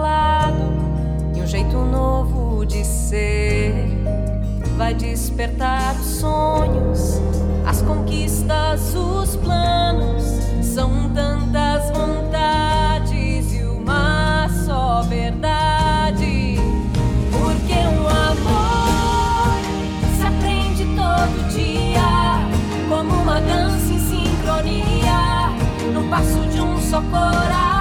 Lado a lado e um jeito novo de ser. Vai despertar os sonhos, as conquistas, os planos. São tantas vontades e uma só verdade. Porque um amor se aprende todo dia como uma dança em sincronia, no passo de um só coração.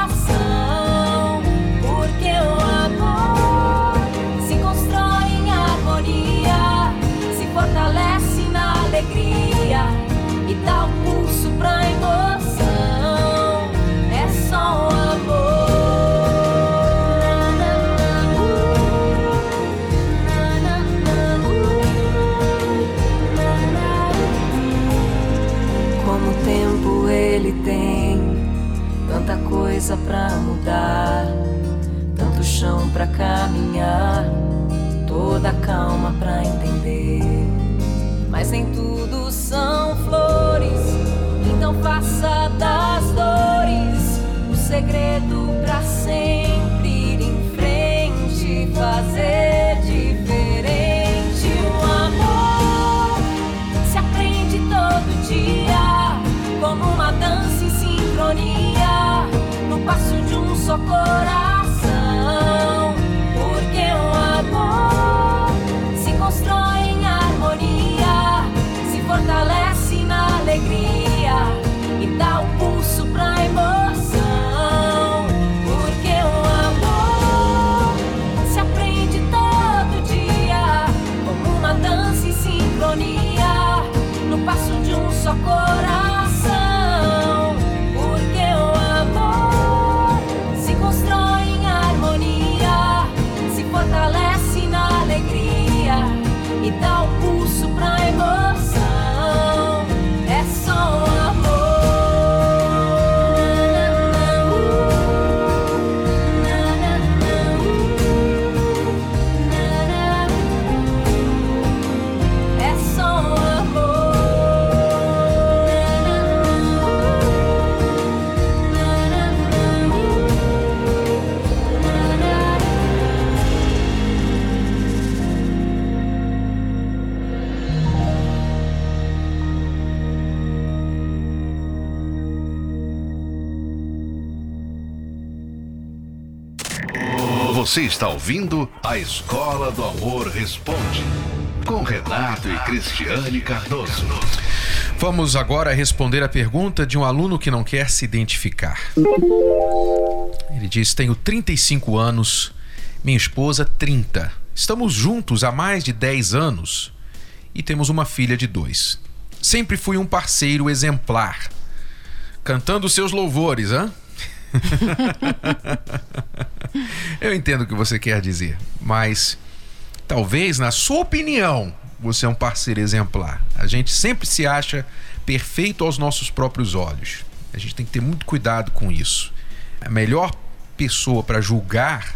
Coisa pra mudar, tanto chão pra caminhar, toda calma pra entender. Mas nem tudo são flores, então faça alegria Você está ouvindo a Escola do Amor Responde, com Renato e Cristiane Cardoso. Vamos agora responder a pergunta de um aluno que não quer se identificar. Ele diz: Tenho 35 anos, minha esposa 30. Estamos juntos há mais de 10 anos e temos uma filha de dois. Sempre fui um parceiro exemplar, cantando seus louvores, hã? Eu entendo o que você quer dizer, mas talvez, na sua opinião, você é um parceiro exemplar. A gente sempre se acha perfeito aos nossos próprios olhos. A gente tem que ter muito cuidado com isso. A melhor pessoa para julgar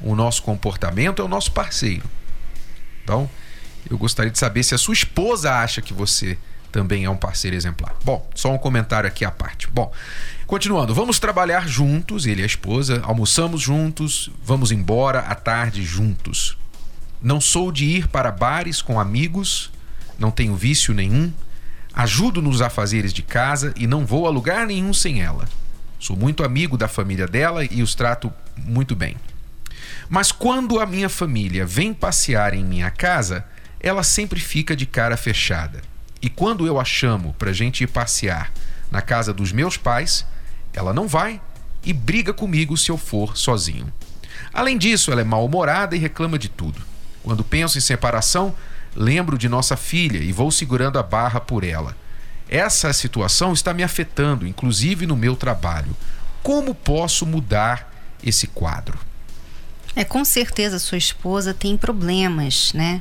o nosso comportamento é o nosso parceiro. Então, eu gostaria de saber se a sua esposa acha que você também é um parceiro exemplar. Bom, só um comentário aqui à parte. Bom, continuando, vamos trabalhar juntos, ele e a esposa, almoçamos juntos, vamos embora à tarde juntos. Não sou de ir para bares com amigos, não tenho vício nenhum, ajudo nos afazeres de casa e não vou a lugar nenhum sem ela. Sou muito amigo da família dela e os trato muito bem. Mas quando a minha família vem passear em minha casa, ela sempre fica de cara fechada. E quando eu a chamo para gente ir passear na casa dos meus pais, ela não vai e briga comigo se eu for sozinho. Além disso, ela é mal-humorada e reclama de tudo. Quando penso em separação, lembro de nossa filha e vou segurando a barra por ela. Essa situação está me afetando, inclusive no meu trabalho. Como posso mudar esse quadro? É, com certeza sua esposa tem problemas, né?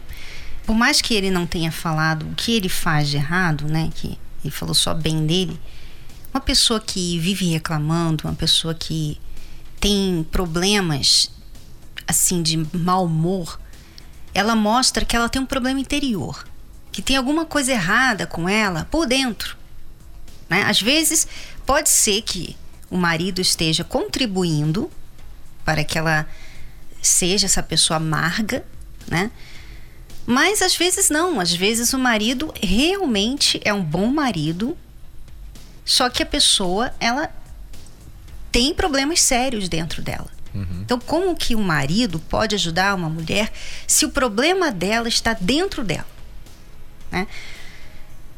Por mais que ele não tenha falado o que ele faz de errado, né? Que ele falou só bem dele. Uma pessoa que vive reclamando, uma pessoa que tem problemas assim de mau humor, ela mostra que ela tem um problema interior, que tem alguma coisa errada com ela por dentro. Né? Às vezes pode ser que o marido esteja contribuindo para que ela seja essa pessoa amarga, né? Mas às vezes não, às vezes o marido realmente é um bom marido, só que a pessoa ela tem problemas sérios dentro dela. Uhum. Então, como que um marido pode ajudar uma mulher se o problema dela está dentro dela? Né?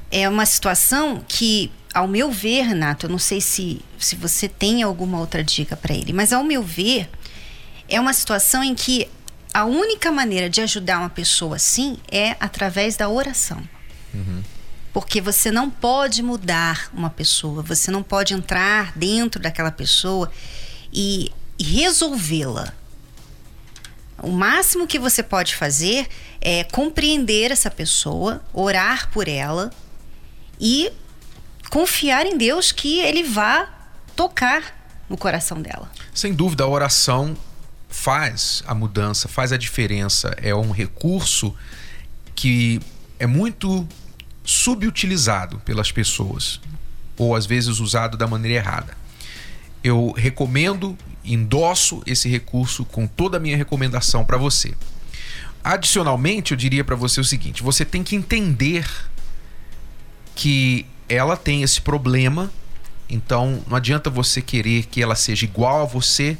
É uma situação que, ao meu ver, Renato, eu não sei se, se você tem alguma outra dica para ele, mas ao meu ver, é uma situação em que a única maneira de ajudar uma pessoa assim é através da oração. Uhum. Porque você não pode mudar uma pessoa, você não pode entrar dentro daquela pessoa e, resolvê-la. O máximo que você pode fazer é compreender essa pessoa, orar por ela e confiar em Deus que Ele vá tocar no coração dela. Sem dúvida, a oração faz a mudança, faz a diferença. É um recurso que é muito subutilizado pelas pessoas ou às vezes usado da maneira errada. Eu recomendo, endosso esse recurso com toda a minha recomendação para você. Adicionalmente, eu diria para você o seguinte: você tem que entender que ela tem esse problema, então não adianta você querer que ela seja igual a você,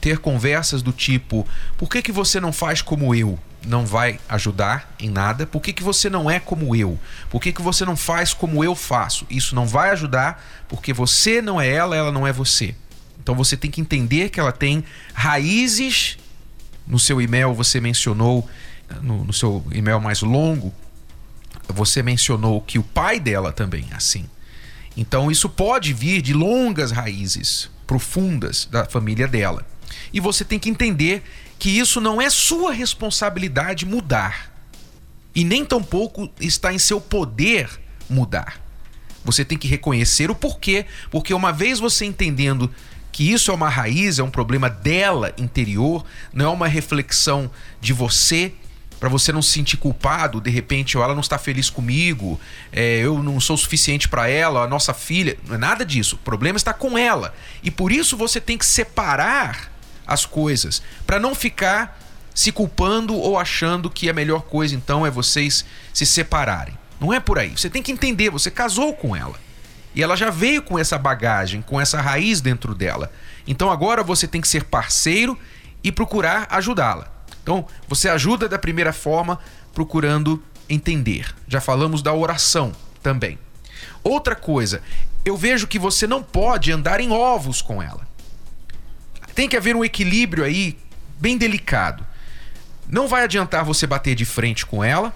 ter conversas do tipo: por que, que você não faz como eu? Não vai ajudar em nada? Por que, que você não é como eu? Por que, que você não faz como eu faço? Isso não vai ajudar porque você não é ela, ela não é você. Então você tem que entender que ela tem raízes. No seu e-mail você mencionou, no, no seu e-mail mais longo, você mencionou que o pai dela também é assim. Então isso pode vir de longas raízes profundas da família dela. E você tem que entender que isso não é sua responsabilidade mudar. E nem tampouco está em seu poder mudar. Você tem que reconhecer o porquê, porque uma vez você entendendo que isso é uma raiz, é um problema dela interior, não é uma reflexão de você, para você não se sentir culpado, de repente, ela não está feliz comigo, é, eu não sou suficiente para ela, a nossa filha, não é nada disso. O problema está com ela. E por isso você tem que separar as coisas, para não ficar se culpando ou achando que a melhor coisa então é vocês se separarem. Não é por aí. Você tem que entender, você casou com ela. E ela já veio com essa bagagem, com essa raiz dentro dela. Então agora você tem que ser parceiro e procurar ajudá-la. Então, você ajuda da primeira forma procurando entender. Já falamos da oração também. Outra coisa, eu vejo que você não pode andar em ovos com ela. Tem que haver um equilíbrio aí bem delicado. Não vai adiantar você bater de frente com ela,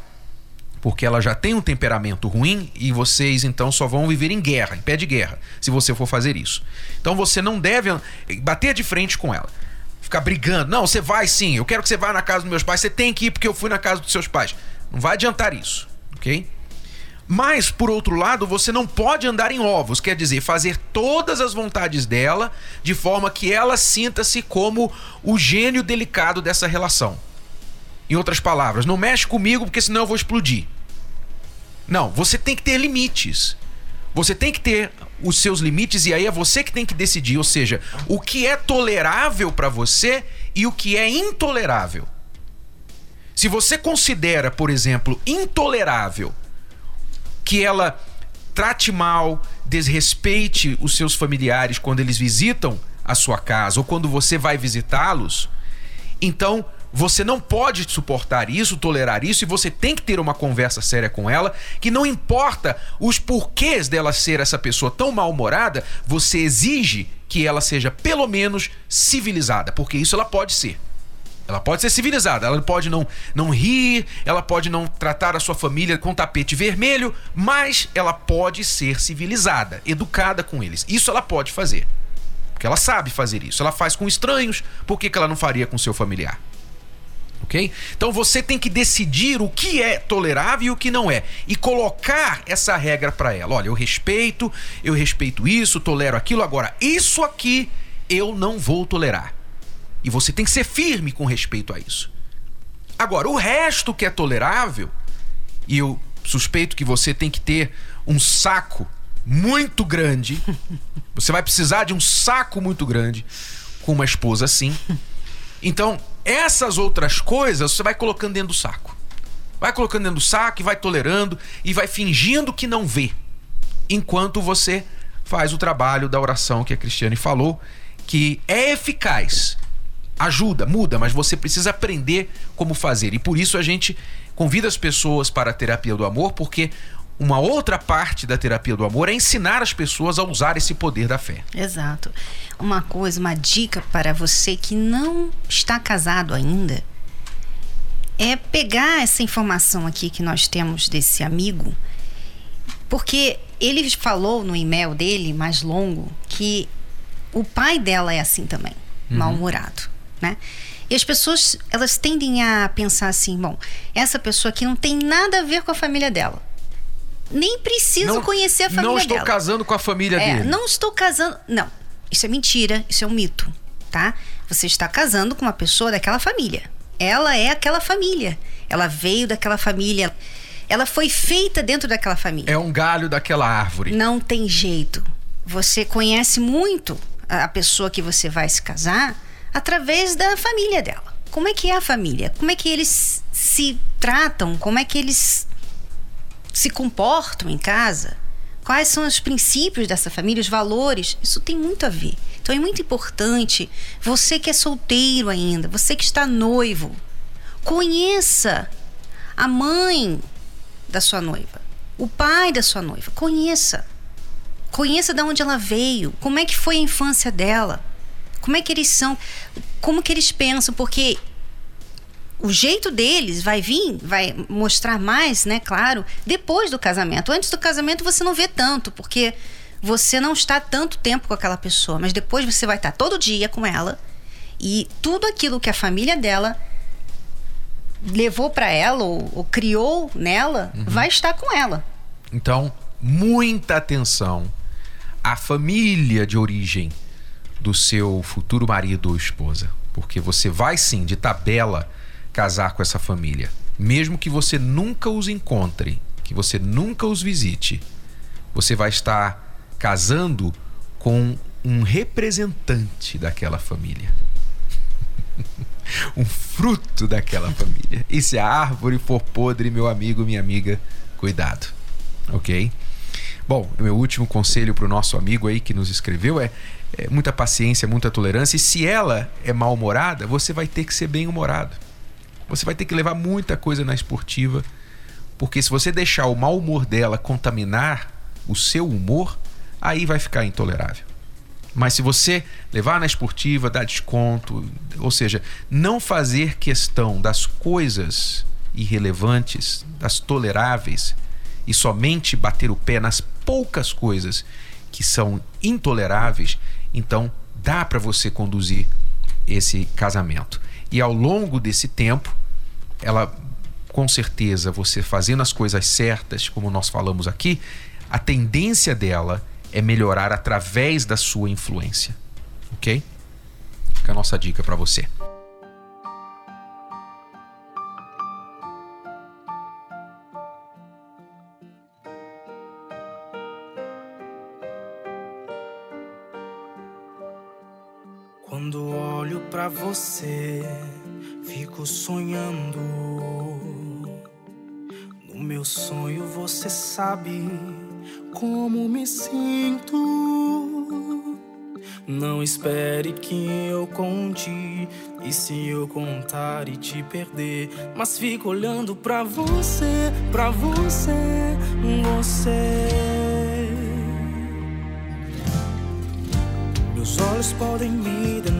porque ela já tem um temperamento ruim e vocês então só vão viver em guerra, em pé de guerra, se você for fazer isso. Então você não deve bater de frente com ela. Ficar brigando. Não, você vai sim. Eu quero que você vá na casa dos meus pais. Você tem que ir porque eu fui na casa dos seus pais. Não vai adiantar isso, ok? Mas, por outro lado, você não pode andar em ovos, quer dizer, fazer todas as vontades dela de forma que ela sinta-se como o gênio delicado dessa relação. Em outras palavras, não mexe comigo porque senão eu vou explodir. Não, você tem que ter limites. Você tem que ter os seus limites e aí é você que tem que decidir, ou seja, o que é tolerável para você e o que é intolerável. Se você considera, por exemplo, intolerável que ela trate mal, desrespeite os seus familiares quando eles visitam a sua casa ou quando você vai visitá-los, então Você não pode suportar isso, tolerar isso, e você tem que ter uma conversa séria com ela, que não importa os porquês dela ser essa pessoa tão mal-humorada, você exige que ela seja pelo menos civilizada, porque isso ela pode ser. Ela pode ser civilizada, ela pode não, não rir, ela pode não tratar a sua família com tapete vermelho, mas ela pode ser civilizada, educada com eles. Isso ela pode fazer. Porque ela sabe fazer isso. Ela faz com estranhos, por que, que ela não faria com seu familiar? ok? Então você tem que decidir o que é tolerável e o que não é e colocar essa regra para ela. Olha, eu respeito, eu respeito isso, tolero aquilo. Agora, isso aqui eu não vou tolerar. E você tem que ser firme com respeito a isso. Agora, o resto que é tolerável, e eu suspeito que você tem que ter um saco muito grande. Você vai precisar de um saco muito grande com uma esposa assim. Então, essas outras coisas você vai colocando dentro do saco. Vai colocando dentro do saco e vai tolerando e vai fingindo que não vê. Enquanto você faz o trabalho da oração que a Cristiane falou, que é eficaz. Ajuda, muda, mas você precisa aprender como fazer. E por isso a gente convida as pessoas para a terapia do amor, porque uma outra parte da terapia do amor é ensinar as pessoas a usar esse poder da fé. Exato. Uma coisa, uma dica para você que não está casado ainda é pegar essa informação aqui que nós temos desse amigo, porque ele falou no e-mail dele, mais longo, que o pai dela é assim também, uhum. mal-humorado, né? E as pessoas, elas tendem a pensar assim, bom, essa pessoa aqui não tem nada a ver com a família dela nem preciso não, conhecer a família Não estou dela. casando com a família é, dele. Não estou casando. Não, isso é mentira, isso é um mito, tá? Você está casando com uma pessoa daquela família. Ela é aquela família. Ela veio daquela família. Ela foi feita dentro daquela família. É um galho daquela árvore. Não tem jeito. Você conhece muito a pessoa que você vai se casar através da família dela. Como é que é a família? Como é que eles se tratam? Como é que eles se comportam em casa, quais são os princípios dessa família, os valores, isso tem muito a ver. Então é muito importante você que é solteiro ainda, você que está noivo, conheça a mãe da sua noiva, o pai da sua noiva, conheça. Conheça de onde ela veio, como é que foi a infância dela, como é que eles são, como que eles pensam, porque o jeito deles vai vir, vai mostrar mais, né, claro, depois do casamento. Antes do casamento você não vê tanto, porque você não está tanto tempo com aquela pessoa, mas depois você vai estar todo dia com ela e tudo aquilo que a família dela levou para ela ou, ou, criou nela uhum. vai estar com ela. Então, muita atenção à família de origem do seu futuro marido ou esposa, porque você vai sim de tabela casar com essa família. Mesmo que você nunca os encontre, que você nunca os visite, você vai estar casando com um representante daquela família. um fruto daquela família. E se a árvore for podre, meu amigo, minha amiga, cuidado. Ok? Bom, meu último conselho para o nosso amigo aí que nos escreveu é, é muita paciência, muita tolerância. E se ela é mal-humorada, você vai ter que ser bem-humorado. Você vai ter que levar muita coisa na esportiva, porque se você deixar o mau humor dela contaminar o seu humor, aí vai ficar intolerável. Mas se você levar na esportiva, dar desconto, ou seja, não fazer questão das coisas irrelevantes, das toleráveis, e somente bater o pé nas poucas coisas que são intoleráveis, então dá para você conduzir esse casamento. E ao longo desse tempo, ela com certeza você fazendo as coisas certas, como nós falamos aqui, a tendência dela é melhorar através da sua influência. OK? Fica a nossa dica para você. Quando olho para você Fico sonhando. No meu sonho você sabe como me sinto. Não espere que eu conte. E se eu contar e te perder? Mas fico olhando pra você, pra você, você. Meus olhos podem me denunciar.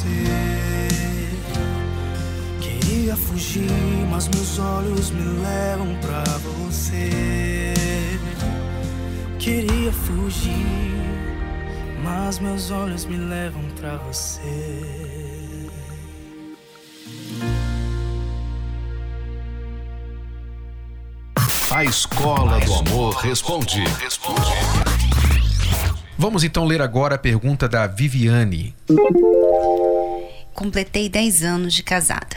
você. Queria fugir, mas meus olhos me levam pra você. Queria fugir, mas meus olhos me levam pra você. A Escola do Amor Responde. Vamos então ler agora a pergunta da Viviane. Completei 10 anos de casada.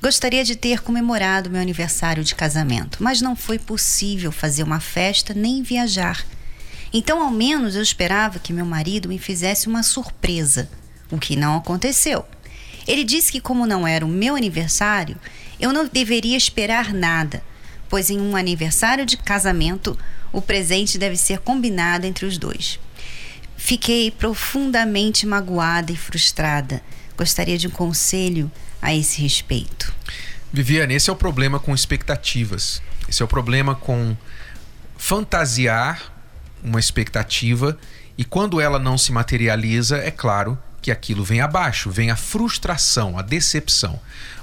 Gostaria de ter comemorado meu aniversário de casamento, mas não foi possível fazer uma festa nem viajar. Então, ao menos, eu esperava que meu marido me fizesse uma surpresa, o que não aconteceu. Ele disse que, como não era o meu aniversário, eu não deveria esperar nada, pois em um aniversário de casamento, o presente deve ser combinado entre os dois. Fiquei profundamente magoada e frustrada. Gostaria de um conselho a esse respeito. Viviane, esse é o problema com expectativas. Esse é o problema com fantasiar uma expectativa e quando ela não se materializa, é claro que aquilo vem abaixo, vem a frustração, a decepção.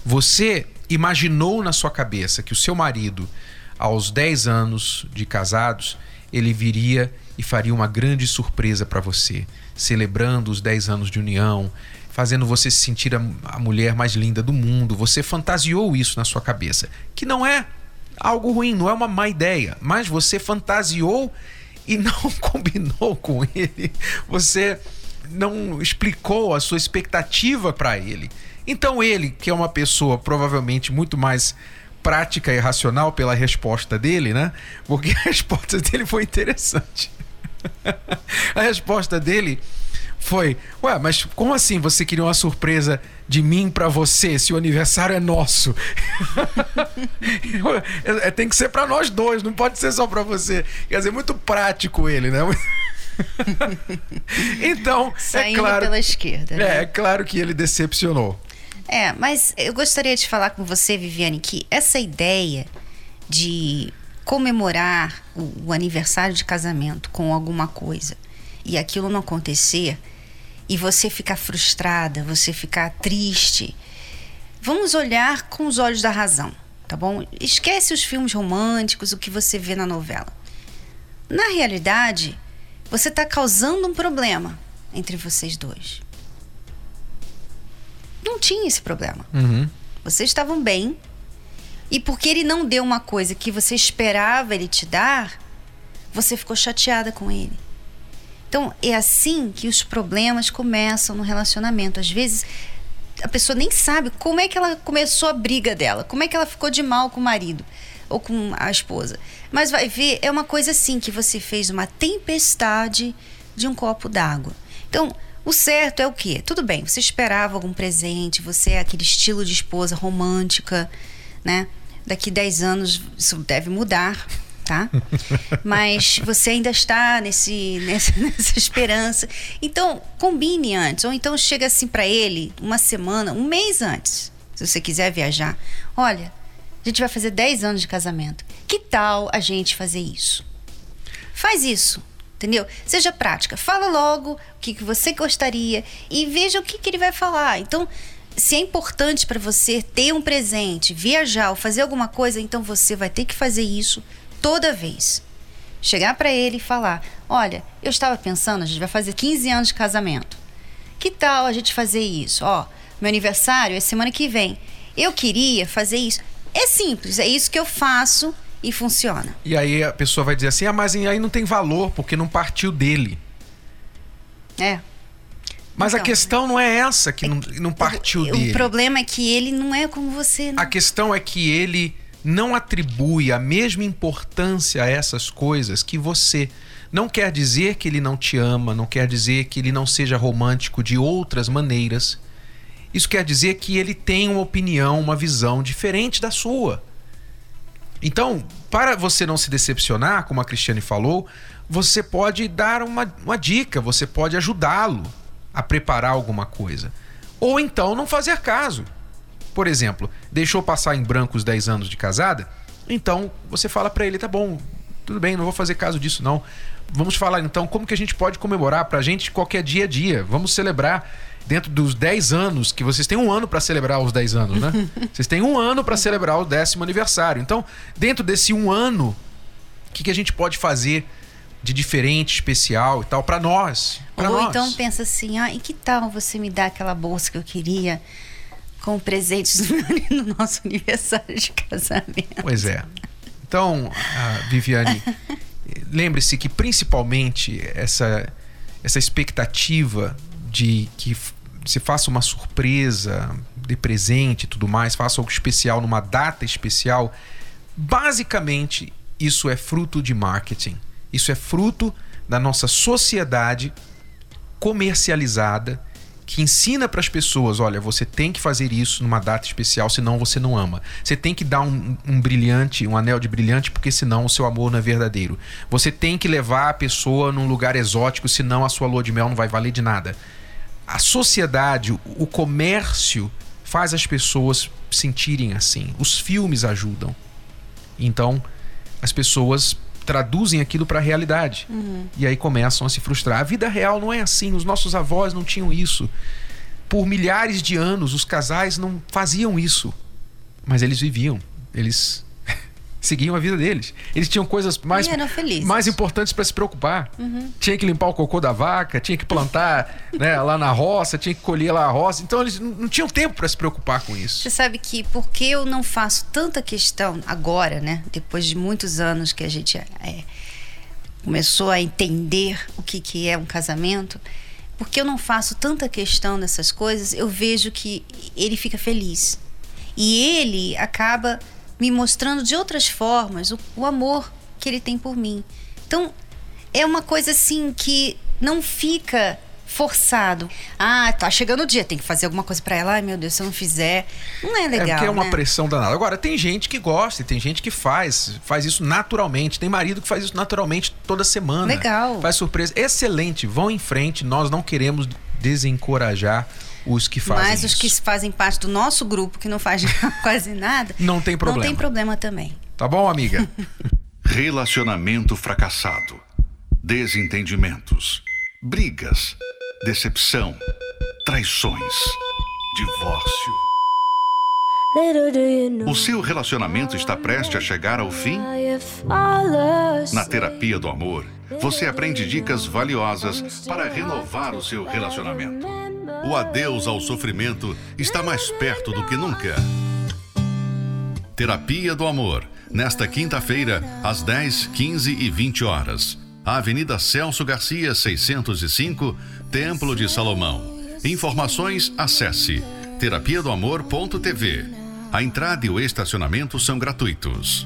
Você imaginou na sua cabeça que o seu marido, aos 10 anos de casados, ele viria e faria uma grande surpresa para você, celebrando os 10 anos de união, fazendo você se sentir a, a mulher mais linda do mundo. Você fantasiou isso na sua cabeça, que não é algo ruim, não é uma má ideia, mas você fantasiou e não combinou com ele. Você não explicou a sua expectativa para ele. Então ele, que é uma pessoa provavelmente muito mais prática e racional pela resposta dele, né? Porque a resposta dele foi interessante. a resposta dele foi: Ué, mas como assim você queria uma surpresa de mim para você se o aniversário é nosso? é, tem que ser para nós dois, não pode ser só para você. Quer dizer, muito prático ele, né? então, Saindo é claro, pela esquerda. é, né? é claro que ele decepcionou. É, mas eu gostaria de falar com você, Viviane, que essa ideia de comemorar o, o aniversário de casamento com alguma coisa e aquilo não acontecer e você ficar frustrada, você ficar triste, vamos olhar com os olhos da razão, tá bom? Esquece os filmes românticos, o que você vê na novela. Na realidade, você está causando um problema entre vocês dois. Não tinha esse problema. Uhum. Vocês estavam bem. E porque ele não deu uma coisa que você esperava ele te dar, você ficou chateada com ele. Então, é assim que os problemas começam no relacionamento. Às vezes, a pessoa nem sabe como é que ela começou a briga dela, como é que ela ficou de mal com o marido ou com a esposa. Mas vai ver, é uma coisa assim que você fez uma tempestade de um copo d'água. Então, o certo é o quê? Tudo bem, você esperava algum presente, você é aquele estilo de esposa romântica, né? Daqui 10 anos isso deve mudar, tá? Mas você ainda está nesse, nessa, nessa esperança. Então, combine antes. Ou então chega assim para ele uma semana, um mês antes, se você quiser viajar. Olha, a gente vai fazer 10 anos de casamento. Que tal a gente fazer isso? Faz isso, entendeu? Seja prática. Fala logo o que, que você gostaria e veja o que, que ele vai falar. Então, se é importante para você ter um presente, viajar ou fazer alguma coisa, então você vai ter que fazer isso toda vez. Chegar para ele e falar: Olha, eu estava pensando, a gente vai fazer 15 anos de casamento. Que tal a gente fazer isso? Ó, meu aniversário é semana que vem. Eu queria fazer isso. É simples, é isso que eu faço e funciona. E aí a pessoa vai dizer assim: ah, mas aí não tem valor, porque não partiu dele. É. Mas a Então, questão não é essa, que não, não partiu o, dele. O problema é que ele não é como você, né? A questão é que ele não atribui a mesma importância a essas coisas que você. Não quer dizer que ele não te ama, não quer dizer que ele não seja romântico de outras maneiras. Isso quer dizer que ele tem uma opinião, uma visão diferente da sua. Então, para você não se decepcionar, como a Cristiane falou, você pode dar uma, uma dica, você pode ajudá-lo a preparar alguma coisa. Ou então não fazer caso. Por exemplo, deixou passar em branco os 10 anos de casada? Então você fala para ele: tá bom, tudo bem, não vou fazer caso disso não. Vamos falar então como que a gente pode comemorar pra gente qualquer dia a dia. Vamos celebrar dentro dos 10 anos, que vocês têm um ano para celebrar os 10 anos, né? vocês têm um ano para celebrar o décimo aniversário. Então, dentro desse um ano, o que, que a gente pode fazer de diferente, especial e tal para nós? Pra Ou nós. então pensa assim, ah, e que tal você me dar aquela bolsa que eu queria com presentes no nosso aniversário de casamento? Pois é. Então, Viviane, lembre-se que principalmente essa, essa expectativa de que se faça uma surpresa de presente e tudo mais, faça algo especial numa data especial, basicamente isso é fruto de marketing. Isso é fruto da nossa sociedade comercializada que ensina para as pessoas, olha, você tem que fazer isso numa data especial, senão você não ama. Você tem que dar um, um brilhante, um anel de brilhante, porque senão o seu amor não é verdadeiro. Você tem que levar a pessoa num lugar exótico, senão a sua lua de mel não vai valer de nada. A sociedade, o comércio faz as pessoas sentirem assim. Os filmes ajudam. Então, as pessoas traduzem aquilo para a realidade. E aí começam a se frustrar. A vida real não é assim. Os nossos avós não tinham isso. Por milhares de anos, os casais não faziam isso. Mas eles viviam. Eles seguiam a vida deles. Eles tinham coisas mais, mais importantes para se preocupar. Tinha que limpar o cocô da vaca, tinha que plantar né, lá na roça, tinha que colher lá a roça. Então eles não não tinham tempo para se preocupar com isso. Você sabe que porque eu não faço tanta questão agora, né? Depois de muitos anos que a gente é, começou a entender o que, que é um casamento, porque eu não faço tanta questão dessas coisas, eu vejo que ele fica feliz. E ele acaba me mostrando de outras formas o, o amor que ele tem por mim. Então, é uma coisa assim que não fica forçado. Ah, tá chegando o dia, tem que fazer alguma coisa pra ela. Ai, meu Deus, se eu não fizer, não é legal, é porque é uma né? pressão danada. Agora, tem gente que gosta, e tem gente que faz, faz isso naturalmente. Tem marido que faz isso naturalmente toda semana. Legal. Faz surpresa. Excelente, vão em frente. Nós não queremos desencorajar Os que fazem Mas os isso. que fazem parte do nosso grupo, que não faz quase nada, Não tem não problema. tem problema também. Tá bom, amiga? Relacionamento fracassado. Desentendimentos. Brigas. Decepção. Traições. Divórcio. O seu relacionamento está prestes a chegar ao fim? Na terapia do amor, você aprende dicas valiosas para renovar o seu relacionamento. O adeus ao sofrimento está mais perto do que nunca. Terapia do Amor, nesta quinta-feira, às 10, 15 e 20 horas. Avenida Celso Garcia, 605, Templo de Salomão. Informações, acesse terapia do amor.tv. A entrada e o estacionamento são gratuitos.